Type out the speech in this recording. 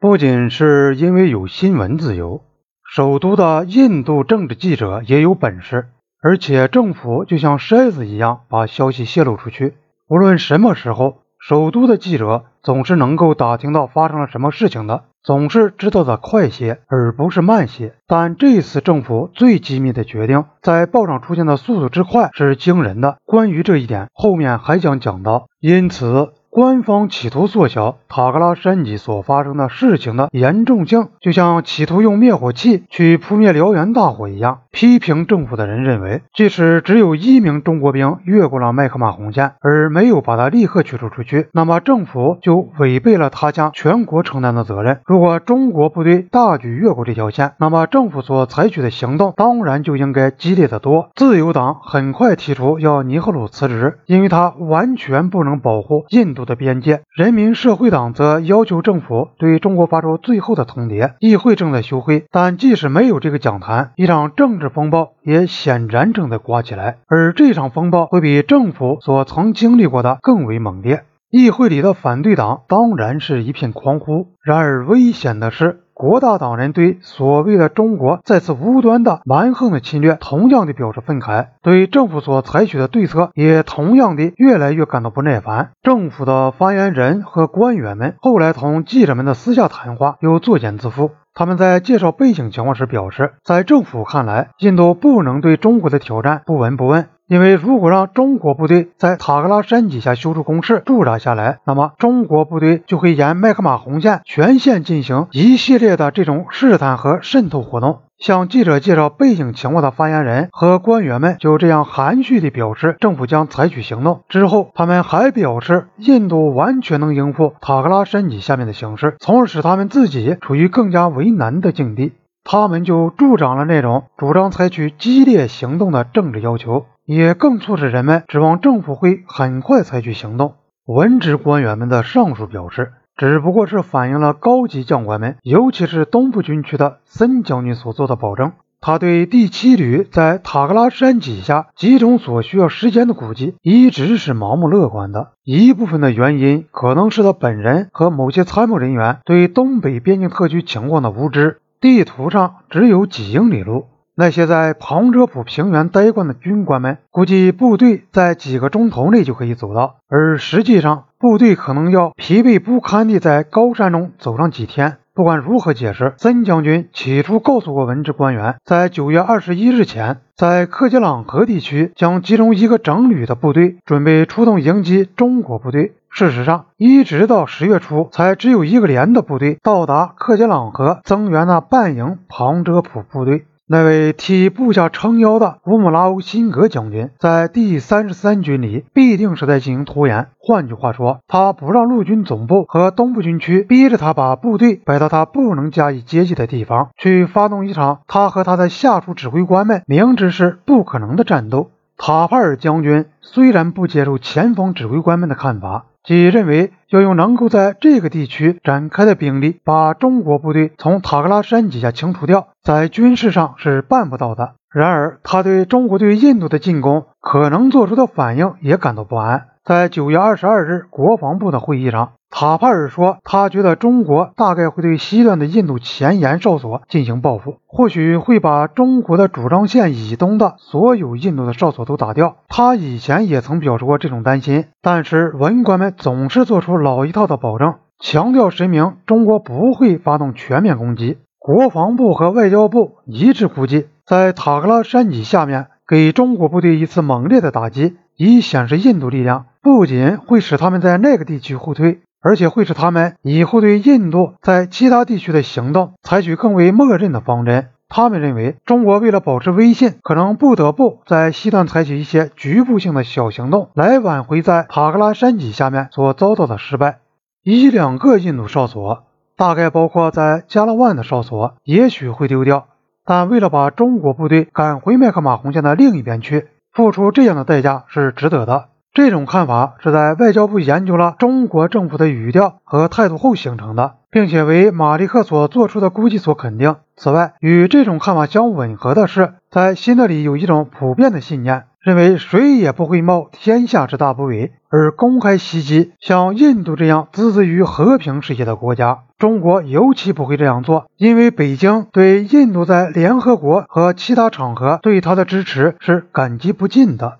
不仅是因为有新闻自由，首都的印度政治记者也有本事，而且政府就像筛子一样把消息泄露出去。无论什么时候，首都的记者总是能够打听到发生了什么事情的。总是知道的快些，而不是慢些。但这次政府最机密的决定，在报上出现的速度之快是惊人的。关于这一点，后面还将讲到。因此。官方企图缩小塔克拉山脊所发生的事情的严重性，就像企图用灭火器去扑灭燎原大火一样。批评政府的人认为，即使只有一名中国兵越过了麦克马红线，而没有把他立刻驱逐出去，那么政府就违背了他将全国承担的责任。如果中国部队大举越过这条线，那么政府所采取的行动当然就应该激烈得多。自由党很快提出要尼赫鲁辞职，因为他完全不能保护印度。的边界，人民社会党则要求政府对中国发出最后的通牒。议会正在休会，但即使没有这个讲坛，一场政治风暴也显然正在刮起来，而这场风暴会比政府所曾经历过的更为猛烈。议会里的反对党当然是一片狂呼，然而危险的是。国大党人对所谓的中国再次无端的蛮横的侵略，同样的表示愤慨，对政府所采取的对策也同样的越来越感到不耐烦。政府的发言人和官员们后来同记者们的私下谈话又作茧自缚。他们在介绍背景情况时表示，在政府看来，印度不能对中国的挑战不闻不问。因为如果让中国部队在塔克拉山底下修筑工事驻扎下来，那么中国部队就会沿麦克马洪线全线进行一系列的这种试探和渗透活动。向记者介绍背景情况的发言人和官员们就这样含蓄地表示，政府将采取行动。之后，他们还表示，印度完全能应付塔克拉山脊下面的形势，从而使他们自己处于更加为难的境地。他们就助长了那种主张采取激烈行动的政治要求。也更促使人们指望政府会很快采取行动。文职官员们的上述表示，只不过是反映了高级将官们，尤其是东部军区的森将军所做的保证。他对第七旅在塔克拉山脊下集中所需要时间的估计，一直是盲目乐观的。一部分的原因可能是他本人和某些参谋人员对东北边境特区情况的无知。地图上只有几英里路。那些在旁遮普平原待惯的军官们，估计部队在几个钟头内就可以走到，而实际上，部队可能要疲惫不堪地在高山中走上几天。不管如何解释，森将军起初告诉过文职官员，在九月二十一日前，在克杰朗河地区将集中一个整旅的部队，准备出动迎击中国部队。事实上，一直到十月初，才只有一个连的部队到达克杰朗河，增援那半营旁遮普部队。那位替部下撑腰的乌姆拉欧辛格将军，在第三十三军里必定是在进行拖延。换句话说，他不让陆军总部和东部军区逼着他把部队摆到他不能加以接济的地方，去发动一场他和他的下属指挥官们明知是不可能的战斗。塔帕尔将军虽然不接受前方指挥官们的看法。即认为要用能够在这个地区展开的兵力，把中国部队从塔克拉山底下清除掉，在军事上是办不到的。然而，他对中国对印度的进攻可能做出的反应也感到不安。在九月二十二日国防部的会议上。塔帕尔说，他觉得中国大概会对西段的印度前沿哨所进行报复，或许会把中国的主张线以东的所有印度的哨所都打掉。他以前也曾表示过这种担心，但是文官们总是做出老一套的保证，强调声明中国不会发动全面攻击。国防部和外交部一致估计，在塔克拉山脊下面给中国部队一次猛烈的打击，以显示印度力量不仅会使他们在那个地区后退。而且会使他们以后对印度在其他地区的行动采取更为默认的方针。他们认为，中国为了保持威信，可能不得不在西段采取一些局部性的小行动，来挽回在塔克拉山脊下面所遭到的失败。一两个印度哨所，大概包括在加勒万的哨所，也许会丢掉，但为了把中国部队赶回麦克马洪线的另一边去，付出这样的代价是值得的。这种看法是在外交部研究了中国政府的语调和态度后形成的，并且为马利克所做出的估计所肯定。此外，与这种看法相吻合的是，在新德里有一种普遍的信念，认为谁也不会冒天下之大不韪而公开袭击像印度这样孜孜于和平事业的国家。中国尤其不会这样做，因为北京对印度在联合国和其他场合对他的支持是感激不尽的。